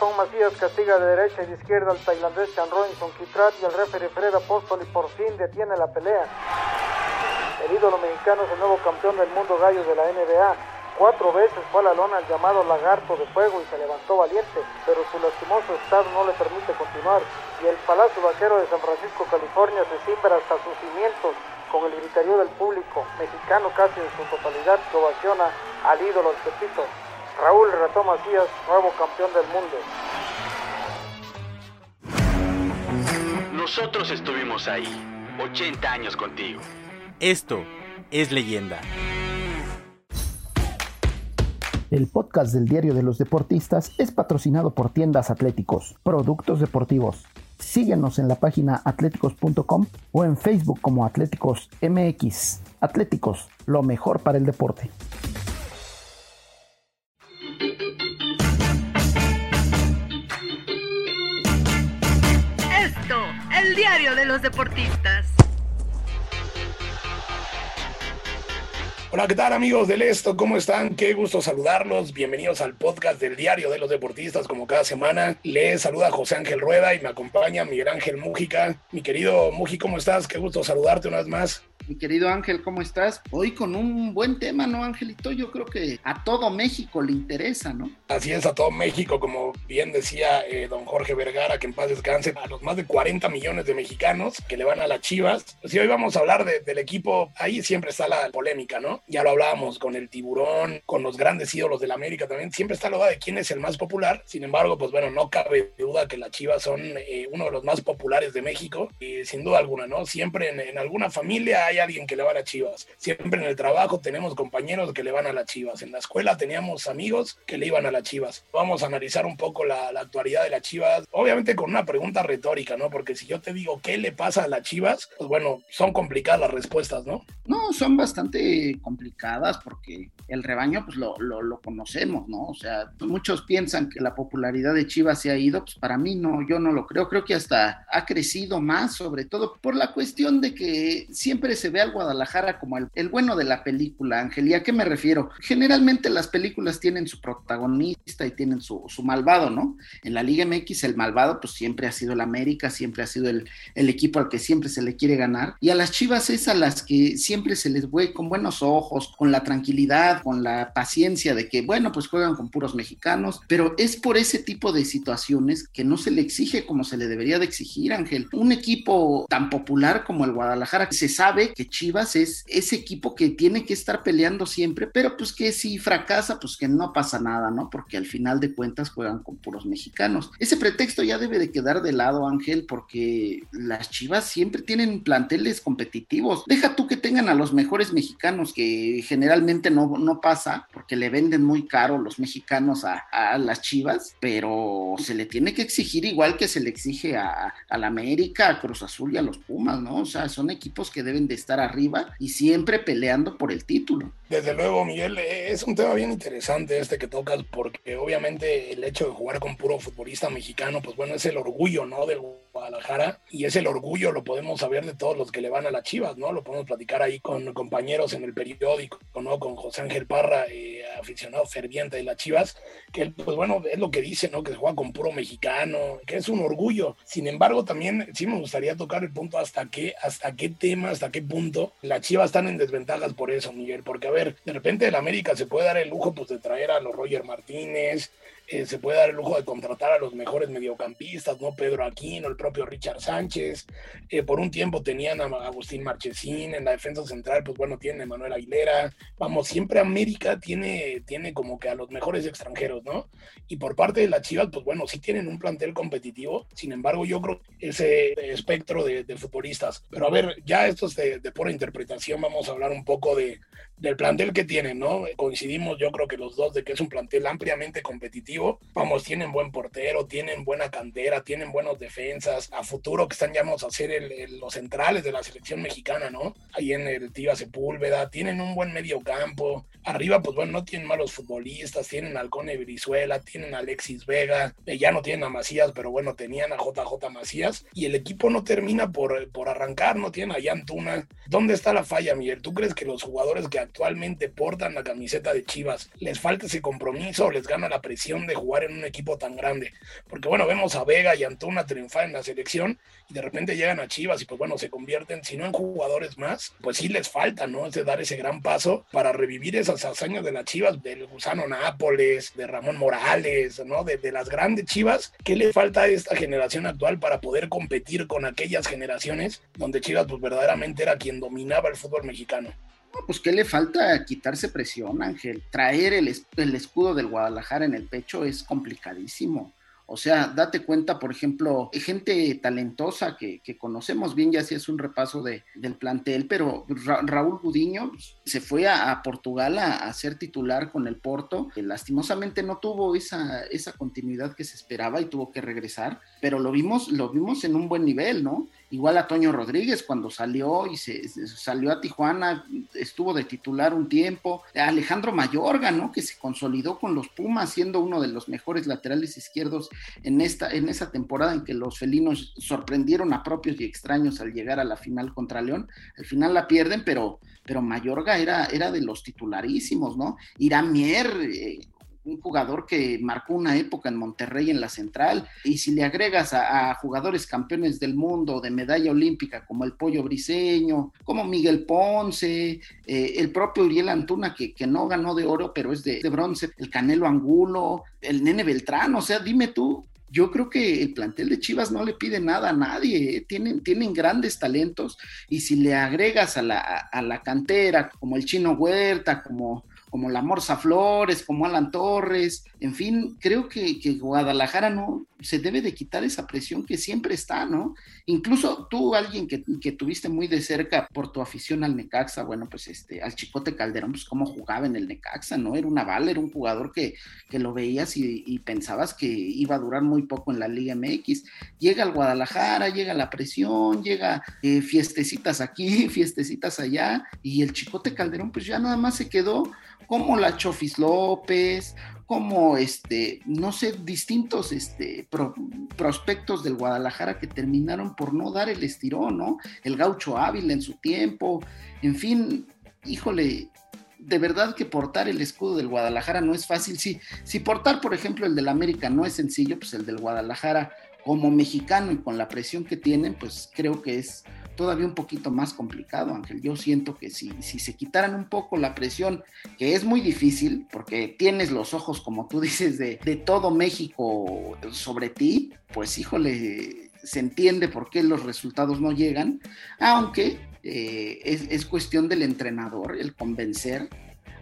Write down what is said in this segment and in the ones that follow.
ratón Macías castiga de derecha y de izquierda al tailandés Chan Robinson Kitrat y el referee Fred Apóstol y por fin detiene la pelea. El ídolo mexicano es el nuevo campeón del mundo gallo de la NBA. Cuatro veces fue a la lona el llamado lagarto de fuego y se levantó valiente, pero su lastimoso estado no le permite continuar y el Palacio Vaquero de San Francisco, California se cimbra hasta sus cimientos con el gritarío del público, mexicano casi en su totalidad, que ovaciona al ídolo del Pepito. Raúl Ratón Macías, nuevo campeón del mundo. Nosotros estuvimos ahí, 80 años contigo. Esto es leyenda. El podcast del Diario de los Deportistas es patrocinado por Tiendas Atléticos, Productos Deportivos. Síguenos en la página atléticos.com o en Facebook como Atléticos MX. Atléticos, lo mejor para el deporte. Deportistas. Hola, ¿qué tal amigos del Esto? ¿Cómo están? Qué gusto saludarlos. Bienvenidos al podcast del Diario de los Deportistas, como cada semana. Les saluda José Ángel Rueda y me acompaña Miguel Ángel Mújica. Mi querido Muji, ¿cómo estás? Qué gusto saludarte una vez más. Mi querido Ángel, ¿cómo estás? Hoy con un buen tema, ¿no, Angelito? Yo creo que a todo México le interesa, ¿no? Así es, a todo México, como bien decía eh, don Jorge Vergara, que en paz descanse, a los más de 40 millones de mexicanos que le van a las Chivas. Sí, hoy vamos a hablar de- del equipo, ahí siempre está la polémica, ¿no? Ya lo hablábamos con el tiburón, con los grandes ídolos del América también, siempre está la duda de quién es el más popular. Sin embargo, pues bueno, no cabe duda que las Chivas son eh, uno de los más populares de México, y sin duda alguna, ¿no? Siempre en, en alguna familia hay alguien que le va a las Chivas. Siempre en el trabajo tenemos compañeros que le van a las Chivas. En la escuela teníamos amigos que le iban a las Chivas. Vamos a analizar un poco la, actualidad de las Chivas, obviamente con una pregunta retórica, ¿no? Porque si yo te digo qué le pasa a las Chivas, pues bueno, son complicadas las respuestas, ¿no? No, son bastante complicadas porque el rebaño, pues lo, lo, lo conocemos, ¿no? O sea, muchos piensan que la popularidad de Chivas se ha ido, pues para mí no, yo no lo creo. Creo que hasta ha crecido más, sobre todo por la cuestión de que siempre se ve al Guadalajara como el, el bueno de la película, Ángel. ¿Y a qué me refiero? Generalmente las películas tienen su protagonista y tienen su, su malvado, ¿no? En la Liga MX el malvado pues siempre ha sido el América, siempre ha sido el, el equipo al que siempre se le quiere ganar. Y a las Chivas es a las que siempre se les ve con buenos ojos, con la tranquilidad, con la paciencia de que, bueno, pues juegan con puros mexicanos, pero es por ese tipo de situaciones que no se le exige como se le debería de exigir, Ángel. Un equipo tan popular como el Guadalajara, se sabe que Chivas es ese equipo que tiene que estar peleando siempre, pero pues que si fracasa, pues que no pasa nada, ¿no? Porque al final de cuentas juegan con puros mexicanos. Ese pretexto ya debe de quedar de lado, Ángel, porque las Chivas siempre tienen planteles competitivos. Deja tú que tengan a los mejores mexicanos, que generalmente no, no pasa, porque le venden muy caro los mexicanos a, a las Chivas, pero se le tiene que exigir igual que se le exige a, a la América, a Cruz Azul y a los Pumas, ¿no? O sea, son equipos que deben de estar arriba y siempre peleando por el título. Desde luego, Miguel, es un tema bien interesante este que tocas, porque obviamente el hecho de jugar con puro futbolista mexicano, pues bueno, es el orgullo, ¿no? Del Guadalajara, y es el orgullo, lo podemos saber de todos los que le van a las Chivas, ¿no? Lo podemos platicar ahí con compañeros en el periódico, ¿no? Con José Ángel Parra, eh, aficionado ferviente de las Chivas, que él, pues bueno, es lo que dice, ¿no? Que se juega con puro mexicano, que es un orgullo. Sin embargo, también sí me gustaría tocar el punto hasta qué, hasta qué tema, hasta qué punto las Chivas están en desventajas por eso, Miguel, porque a ver, de repente el América se puede dar el lujo pues de traer a los Roger Martínez, eh, se puede dar el lujo de contratar a los mejores mediocampistas, ¿no? Pedro Aquino, el propio Richard Sánchez. Eh, por un tiempo tenían a Agustín Marchesín, en la defensa central, pues bueno, tienen a Manuel Aguilera. Vamos, siempre América tiene tiene, como que a los mejores extranjeros, ¿no? Y por parte de las Chivas, pues bueno, sí tienen un plantel competitivo, sin embargo, yo creo ese espectro de, futbolistas. Pero a ver, ya esto es de, de pura interpretación, vamos a hablar un poco de, del plantel que tienen, ¿no? Coincidimos yo creo que los dos de que es un plantel ampliamente competitivo. Vamos, tienen buen portero, tienen buena cantera, tienen buenos defensas. A futuro que están llamados a ser los centrales de la selección mexicana, ¿no? Ahí en el Tiva Sepúlveda, tienen un buen medio campo. Arriba, pues bueno, no tienen malos futbolistas, tienen al Cone Brizuela, tienen Alexis Vega, eh, ya no tienen a Macías, pero bueno, tenían a JJ Macías. Y el equipo no termina por, por arrancar, no tienen a Yantuna. ¿Dónde está la falla, Miguel? ¿Tú crees que los jugadores que actualmente portan la camiseta de Chivas, les falta ese compromiso o les gana la presión de jugar en un equipo tan grande. Porque bueno, vemos a Vega y Antuna triunfar en la selección y de repente llegan a Chivas y pues bueno, se convierten, si no en jugadores más, pues sí les falta, ¿no? Es de dar ese gran paso para revivir esas hazañas de las Chivas, del Gusano Nápoles, de Ramón Morales, ¿no? De, de las grandes Chivas. ¿Qué le falta a esta generación actual para poder competir con aquellas generaciones donde Chivas pues verdaderamente era quien dominaba el fútbol mexicano? Pues ¿qué le falta? Quitarse presión, Ángel. Traer el, el, escudo del Guadalajara en el pecho es complicadísimo. O sea, date cuenta, por ejemplo, gente talentosa que, conocemos bien, ya si es un repaso de, del plantel, pero Raúl Gudiño se fue a, Portugal a, ser titular con el Porto, que lastimosamente no tuvo esa, esa continuidad que se esperaba y tuvo que regresar, pero lo vimos, lo vimos en un buen nivel, ¿no? Igual a Toño Rodríguez cuando salió y se, salió a Tijuana, estuvo de titular un tiempo. Alejandro Mayorga, ¿no? Que se consolidó con los Pumas, siendo uno de los mejores laterales izquierdos en esta, en esa temporada en que los felinos sorprendieron a propios y extraños al llegar a la final contra León. Al final la pierden, pero, pero Mayorga era, era de los titularísimos, ¿no? Irán Mier, eh, un jugador que marcó una época en Monterrey en la central, y si le agregas a, jugadores campeones del mundo de medalla olímpica como el Pollo Briseño, como Miguel Ponce, eh, el propio Uriel Antuna que, que, no ganó de oro pero es de, bronce, el Canelo Angulo, el Nene Beltrán, o sea, dime tú, yo creo que el plantel de Chivas no le pide nada a nadie, ¿eh? tienen, tienen grandes talentos y si le agregas a la, a la cantera como el Chino Huerta, como como la Morsa Flores, como Alan Torres, en fin, creo que, Guadalajara no se debe de quitar esa presión que siempre está, ¿no? Incluso tú, alguien que, tuviste muy de cerca por tu afición al Necaxa, bueno, pues este, al Chicote Calderón, pues cómo jugaba en el Necaxa, ¿no? Era una bala, era un jugador que, lo veías y, pensabas que iba a durar muy poco en la Liga MX. Llega al Guadalajara, llega la presión, llega eh, fiestecitas aquí, fiestecitas allá, y el Chicote Calderón, pues ya nada más se quedó como la Chofis López, como este, no sé, distintos este, prospectos del Guadalajara que terminaron por no dar el estirón, ¿no? El gaucho Ávila en su tiempo, en fin, híjole, de verdad que portar el escudo del Guadalajara no es fácil. Si, si portar, por ejemplo, el del América no es sencillo, pues el del Guadalajara como mexicano y con la presión que tienen, pues creo que es todavía un poquito más complicado, Ángel. Yo siento que si, si se quitaran un poco la presión, que es muy difícil, porque tienes los ojos, como tú dices, de, todo México sobre ti, pues híjole, se entiende por qué los resultados no llegan, aunque eh, es, es cuestión del entrenador el convencer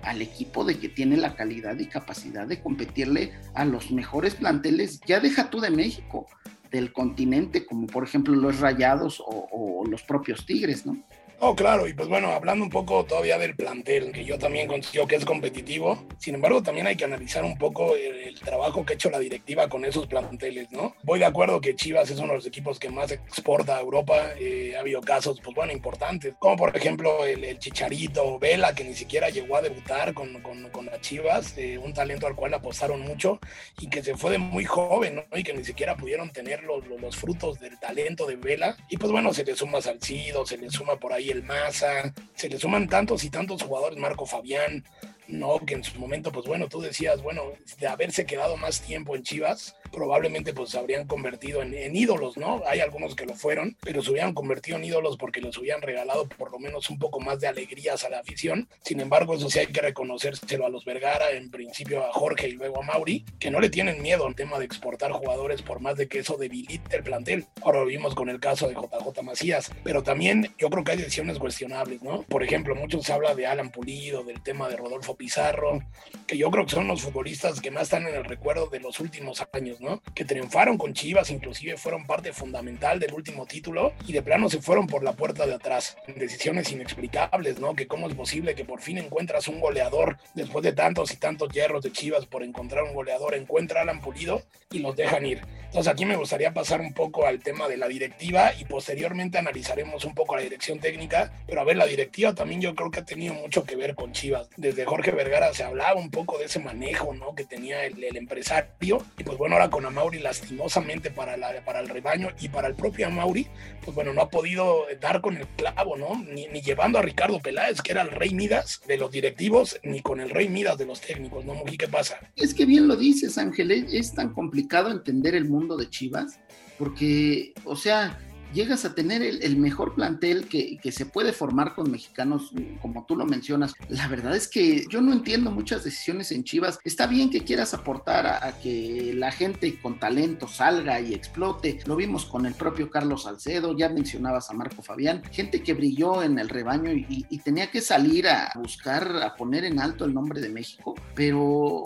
al equipo de que tiene la calidad y capacidad de competirle a los mejores planteles, ya deja tú de México, del continente, como por ejemplo los Rayados o, o los propios Tigres, ¿no? Oh, claro, y pues bueno, hablando un poco todavía del plantel, que yo también considero que es competitivo, sin embargo también hay que analizar un poco el, trabajo que ha hecho la directiva con esos planteles, ¿no? Voy de acuerdo que Chivas es uno de los equipos que más exporta a Europa, eh, ha habido casos, pues bueno, importantes, como por ejemplo el, Chicharito Vela, que ni siquiera llegó a debutar con, con, con Chivas, eh, un talento al cual apostaron mucho y que se fue de muy joven, ¿no? Y que ni siquiera pudieron tener los, los, frutos del talento de Vela, y pues bueno, se le suma Salcido, se le suma por ahí el Maza, se le suman tantos y tantos jugadores, Marco Fabián, no, que en su momento, pues bueno, tú decías, bueno, de haberse quedado más tiempo en Chivas, probablemente pues se habrían convertido en, ídolos, ¿no? Hay algunos que lo fueron, pero se hubieran convertido en ídolos porque les hubieran regalado por lo menos un poco más de alegrías a la afición. Sin embargo, eso sí hay que reconocérselo a los Vergara, en principio a Jorge y luego a Mauri, que no le tienen miedo al tema de exportar jugadores por más de que eso debilite el plantel. Ahora lo vimos con el caso de JJ Macías, pero también yo creo que hay decisiones cuestionables, ¿no? Por ejemplo, muchos se habla de Alan Pulido, del tema de Rodolfo Pizarro, que yo creo que son los futbolistas que más están en el recuerdo de los últimos años, ¿no? Que triunfaron con Chivas, inclusive fueron parte fundamental del último título y de plano se fueron por la puerta de atrás. Decisiones inexplicables, ¿no? Que cómo es posible que por fin encuentras un goleador después de tantos y tantos hierros de Chivas por encontrar un goleador, encuentra a Alan Pulido y los dejan ir. Entonces aquí me gustaría pasar un poco al tema de la directiva y posteriormente analizaremos un poco la dirección técnica, pero a ver, la directiva también yo creo que ha tenido mucho que ver con Chivas. Desde Jorge Vergara se hablaba un poco de ese manejo, ¿no? Que tenía el, empresario y pues bueno, ahora con Amauri lastimosamente para, para el rebaño y para el propio Amauri, pues bueno, no ha podido dar con el clavo, ¿no? Ni, ni llevando a Ricardo Peláez, que era el rey Midas de los directivos, ni con el rey Midas de los técnicos, ¿no, Muji? ¿Qué pasa? Es que bien lo dices, Ángel, es tan complicado entender el mundo de Chivas, porque, o sea, llegas a tener el, mejor plantel que, se puede formar con mexicanos, como tú lo mencionas. La verdad es que yo no entiendo muchas decisiones en Chivas. Está bien que quieras aportar a, que la gente con talento salga y explote. Lo vimos con el propio Carlos Salcedo, ya mencionabas a Marco Fabián, gente que brilló en el rebaño y, tenía que salir a buscar, a poner en alto el nombre de México, pero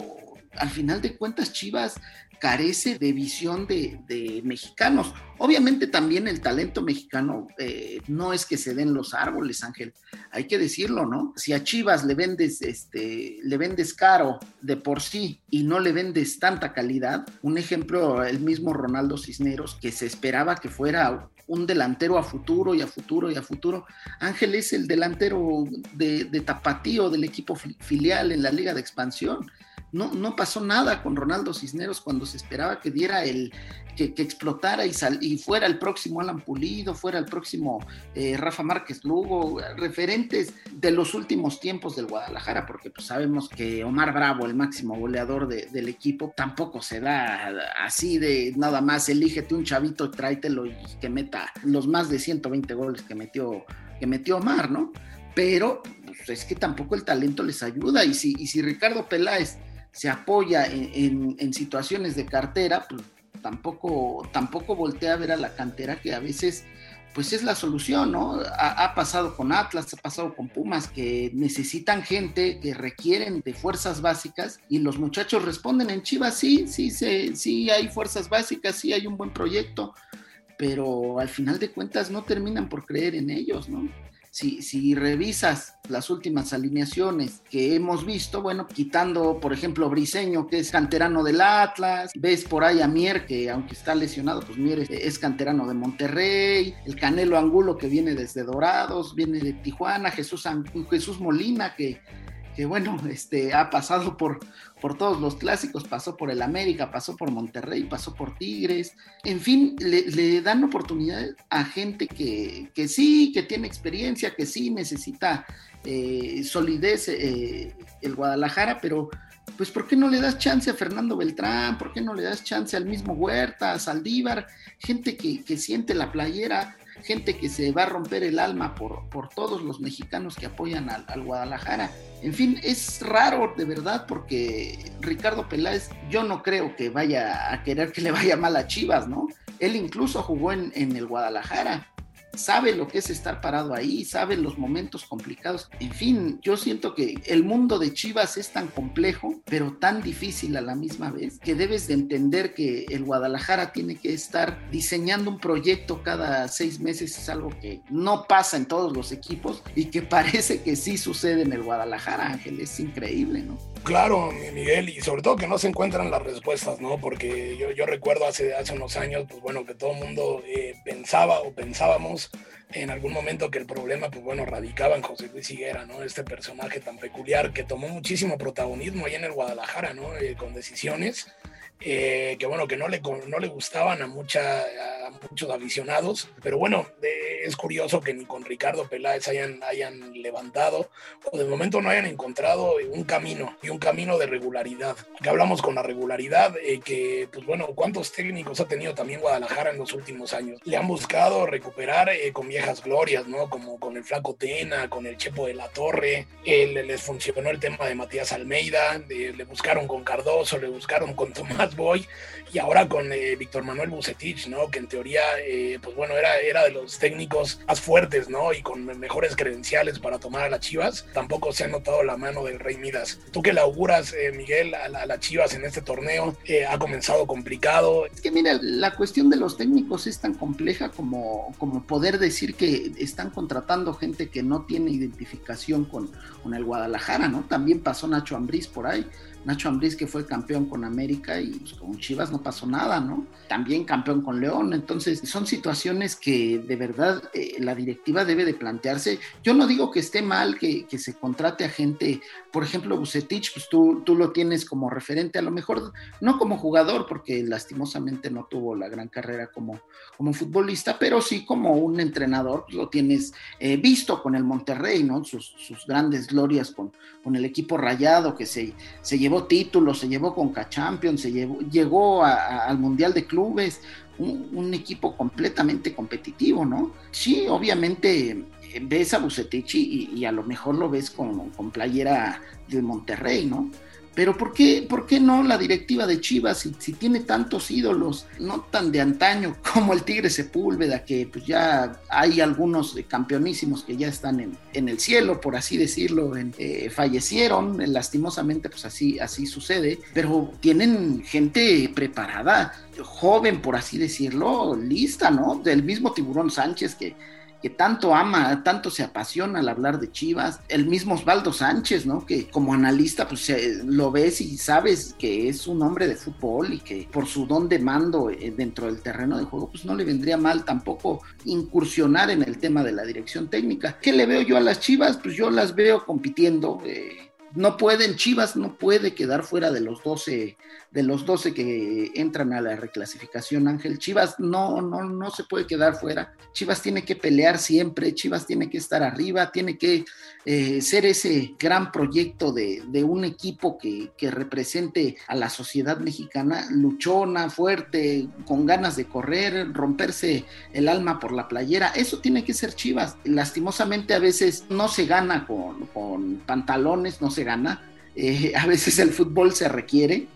al final de cuentas Chivas carece de visión de, mexicanos. Obviamente también el talento mexicano eh, no es que se den los árboles, Ángel, hay que decirlo, ¿no? Si a Chivas le vendes, este, le vendes caro de por sí y no le vendes tanta calidad, un ejemplo, el mismo Ronaldo Cisneros, que se esperaba que fuera un delantero a futuro y a futuro y a futuro. Ángel es el delantero de, de Tapatío del equipo filial en la Liga de Expansión no, no pasó nada con Ronaldo Cisneros cuando se esperaba que diera el, que, explotara y, y fuera el próximo Alan Pulido, fuera el próximo eh, Rafa Márquez Lugo, referentes de los últimos tiempos del Guadalajara, porque pues sabemos que Omar Bravo, el máximo goleador del equipo, tampoco se da así de nada más, elígete un chavito, tráetelo y que meta los más de 120 goles que metió, que metió Omar, ¿no? Pero pues, es que tampoco el talento les ayuda y si, y si Ricardo Peláez se apoya en, situaciones de cartera, pues tampoco, tampoco voltea a ver a la cantera que a veces pues es la solución, ¿no? Ha, pasado con Atlas, ha pasado con Pumas, que necesitan gente, que requieren de fuerzas básicas y los muchachos responden en Chivas, sí, sí, sí, sí hay fuerzas básicas, sí hay un buen proyecto, pero al final de cuentas no terminan por creer en ellos, ¿no? Si, revisas las últimas alineaciones que hemos visto, bueno, quitando, por ejemplo, Briseño, que es canterano del Atlas, ves por ahí a Mier, que aunque está lesionado, pues Mier es, canterano de Monterrey, el Canelo Angulo, que viene desde Dorados, viene de Tijuana, Jesús, Jesús Molina, que que bueno, este, ha pasado por, por todos los clásicos, pasó por el América, pasó por Monterrey, pasó por Tigres, en fin, le, dan oportunidades a gente que, que, sí, que tiene experiencia, que sí necesita eh, solidez eh, el Guadalajara, pero pues ¿por qué no le das chance a Fernando Beltrán? ¿Por qué no le das chance al mismo Huerta, a Saldívar? Gente que, que siente la playera, gente que se va a romper el alma por, por todos los mexicanos que apoyan al, Guadalajara. En fin, es raro de verdad porque Ricardo Peláez yo no creo que vaya a querer que le vaya mal a Chivas, ¿no? Él incluso jugó en, en el Guadalajara sabe lo que es estar parado ahí, sabe los momentos complicados. En fin, yo siento que el mundo de Chivas es tan complejo, pero tan difícil a la misma vez, que debes de entender que el Guadalajara tiene que estar diseñando un proyecto cada seis meses, es algo que no pasa en todos los equipos y que parece que sí sucede en el Guadalajara, Ángel, es increíble, ¿no? Claro, Miguel, y sobre todo que no se encuentran las respuestas, ¿no? Porque yo, recuerdo hace, hace unos años, pues bueno, que todo el mundo eh, pensaba o pensábamos en algún momento que el problema, pues bueno, radicaba en José Luis Higuera, ¿no? Este personaje tan peculiar que tomó muchísimo protagonismo ahí en el Guadalajara, ¿no? Eh, con decisiones eh, que bueno, que no le, no le gustaban a, mucha, a muchos aficionados, pero bueno, es curioso que ni con Ricardo Peláez hayan, hayan levantado o de momento no hayan encontrado un camino y un camino de regularidad. Que hablamos con la regularidad, eh, que pues bueno, ¿cuántos técnicos ha tenido también Guadalajara en los últimos años? Le han buscado recuperar eh, con viejas glorias, ¿no? Como con el Flaco Tena, con el Chepo de la Torre, les funcionó el tema de Matías Almeida, le buscaron con Cardoso, le buscaron con Tomás Boy y ahora con eh, Víctor Manuel Bucetich, ¿no? Que en teoría, eh, pues bueno, era, era de los técnicos más fuertes, ¿no? Y con mejores credenciales para tomar a las Chivas, tampoco se ha notado la mano del Rey Midas. ¿Tú qué le auguras, eh, Miguel, a, las Chivas en este torneo? Eh, ha comenzado complicado. Es que mira, la cuestión de los técnicos es tan compleja como, como poder decir que están contratando gente que no tiene identificación con, con el Guadalajara, ¿no? También pasó Nacho Ambriz por ahí. Nacho Ambriz que fue campeón con América y pues, con Chivas no pasó nada, ¿no? También campeón con León. Entonces son situaciones que de verdad eh, la directiva debe de plantearse. Yo no digo que esté mal que, se contrate a gente, por ejemplo, Bucetich, pues tú, tú lo tienes como referente, a lo mejor no como jugador, porque lastimosamente no tuvo la gran carrera como, como futbolista, pero sí como un entrenador, pues, lo tienes eh, visto con el Monterrey, ¿no? Sus, sus grandes glorias con, con el equipo rayado que se, se llevó llevó títulos, se llevó con Champions, se llevó, llegó al Mundial de Clubes, un, equipo completamente competitivo, ¿no? Sí, obviamente eh, ves a Bucetich y, a lo mejor lo ves con, con playera de Monterrey, ¿no? Pero ¿por qué, ¿por qué no la directiva de Chivas, si, si, tiene tantos ídolos, no tan de antaño como el Tigre Sepúlveda, que pues ya hay algunos campeonísimos que ya están en, en el cielo, por así decirlo, en, eh, fallecieron, lastimosamente pues así, así sucede, pero tienen gente preparada, joven, por así decirlo, lista, ¿no? Del mismo Tiburón Sánchez que que tanto ama, tanto se apasiona al hablar de Chivas, el mismo Osvaldo Sánchez, ¿no? Que como analista, pues lo ves y sabes que es un hombre de fútbol y que por su don de mando eh, dentro del terreno de juego, pues no le vendría mal tampoco incursionar en el tema de la dirección técnica. ¿Qué le veo yo a las Chivas? Pues yo las veo compitiendo. Eh, no pueden, Chivas no puede quedar fuera de los 12, de los 12 que entran a la reclasificación, Ángel. Chivas no, no, no se puede quedar fuera. Chivas tiene que pelear siempre, Chivas tiene que estar arriba, tiene que eh, ser ese gran proyecto de, un equipo que, que, represente a la sociedad mexicana, luchona, fuerte, con ganas de correr, romperse el alma por la playera. Eso tiene que ser Chivas. Lastimosamente a veces no se gana con, con pantalones, no se gana. Eh, a veces el fútbol se requiere,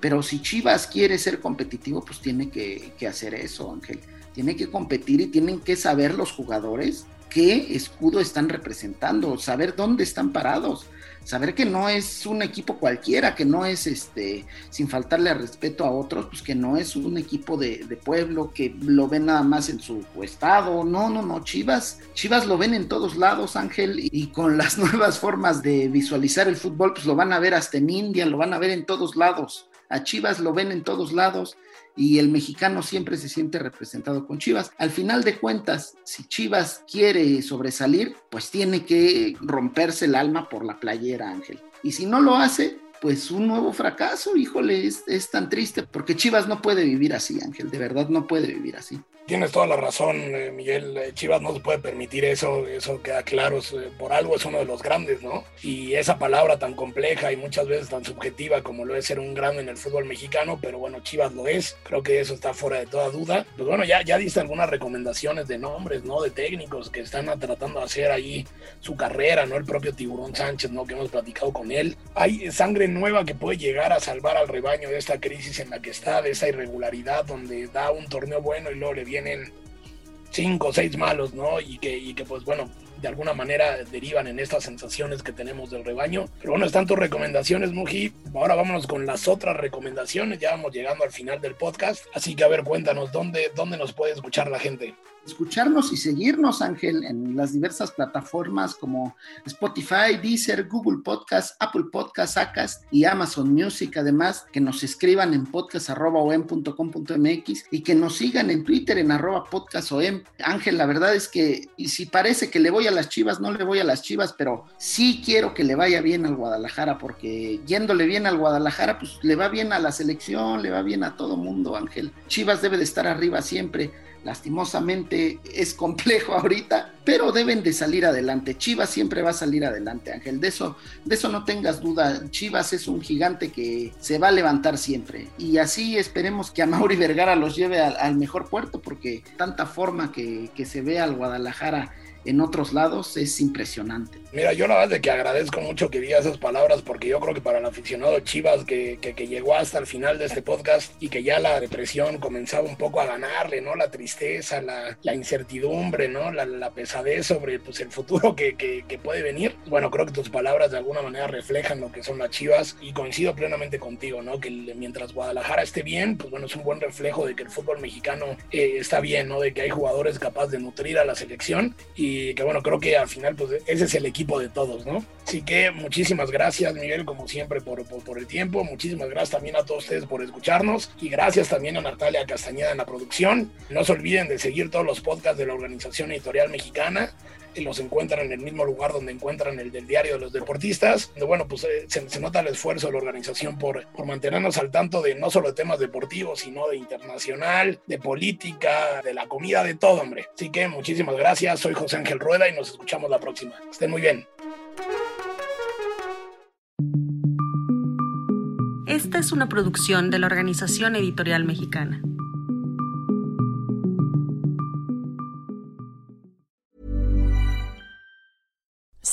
pero si Chivas quiere ser competitivo, pues tiene que, que hacer eso, Ángel. Tiene que competir y tienen que saber los jugadores qué escudo están representando, saber dónde están parados saber que no es un equipo cualquiera, que no es este, sin faltarle respeto a otros, pues que no es un equipo de, pueblo, que lo ven nada más en su estado, no, no, no, Chivas, Chivas lo ven en todos lados, Ángel, y con las nuevas formas de visualizar el fútbol, pues lo van a ver hasta en India, lo van a ver en todos lados, a Chivas lo ven en todos lados, y el mexicano siempre se siente representado con Chivas. Al final de cuentas, si Chivas quiere sobresalir, pues tiene que romperse el alma por la playera, Ángel. Y si no lo hace, pues un nuevo fracaso, híjole, es, es tan triste, porque Chivas no puede vivir así, Ángel, de verdad no puede vivir así. Tienes toda la razón, eh, Miguel. Eh, Chivas no se puede permitir eso, eso queda claro. Eh, por algo es uno de los grandes, ¿no? Y esa palabra tan compleja y muchas veces tan subjetiva como lo es ser un grande en el fútbol mexicano, pero bueno, Chivas lo es. Creo que eso está fuera de toda duda. Pues bueno, ya, ya diste algunas recomendaciones de nombres, ¿no? De técnicos que están tratando de hacer ahí su carrera, ¿no? El propio Tiburón Sánchez, ¿no? Que hemos platicado con él. Hay sangre nueva que puede llegar a salvar al rebaño de esta crisis en la que está, de esa irregularidad donde da un torneo bueno y luego le viene vienen cinco o seis malos, ¿no? Y que, y que, pues bueno, de alguna manera derivan en estas sensaciones que tenemos del rebaño. Pero bueno, están tus recomendaciones, Muji. Ahora vámonos con las otras recomendaciones. Ya vamos llegando al final del podcast. Así que a ver, cuéntanos, ¿dónde, dónde nos puede escuchar la gente? escucharnos y seguirnos, Ángel, en las diversas plataformas como Spotify, Deezer, Google Podcast, Apple Podcast, Acast y Amazon Music. Además, que nos escriban en podcast.com.mx y que nos sigan en Twitter en arroba podcastom. Ángel, la verdad es que, y si parece que le voy a las chivas, no le voy a las chivas, pero sí quiero que le vaya bien al Guadalajara, porque yéndole bien al Guadalajara, pues le va bien a la selección, le va bien a todo mundo, Ángel. Chivas debe de estar arriba siempre Lastimosamente es complejo ahorita, pero deben de salir adelante. Chivas siempre va a salir adelante, Ángel. De eso, de eso no tengas duda. Chivas es un gigante que se va a levantar siempre. Y así esperemos que a Mauri Vergara los lleve al, mejor puerto, porque tanta forma que, que se ve al Guadalajara en otros lados es impresionante. Mira, yo la verdad es que agradezco mucho que diga esas palabras porque yo creo que para el aficionado Chivas que, que, que, llegó hasta el final de este podcast y que ya la depresión comenzaba un poco a ganarle, ¿no? La tristeza, la, la incertidumbre, ¿no? La, la, pesadez sobre pues, el futuro que, que, puede venir. Bueno, creo que tus palabras de alguna manera reflejan lo que son las Chivas y coincido plenamente contigo, ¿no? Que mientras Guadalajara esté bien, pues bueno, es un buen reflejo de que el fútbol mexicano eh, está bien, ¿no? De que hay jugadores capaces de nutrir a la selección y que bueno, creo que al final pues ese es el equipo de todos, ¿no? Así que muchísimas gracias Miguel como siempre por, por, por el tiempo, muchísimas gracias también a todos ustedes por escucharnos y gracias también a Natalia Castañeda en la producción. No se de seguir todos los podcasts de la Organización Editorial Mexicana los encuentran en el mismo lugar donde encuentran el del diario de los deportistas. Bueno, pues eh, se, nota el esfuerzo de la organización por, por mantenernos al tanto de no solo de temas deportivos, sino de internacional, de política, de la comida, de todo, hombre. Así que muchísimas gracias. Soy José Ángel Rueda y nos escuchamos la próxima. Estén muy bien. Esta es una producción de la Organización Editorial Mexicana.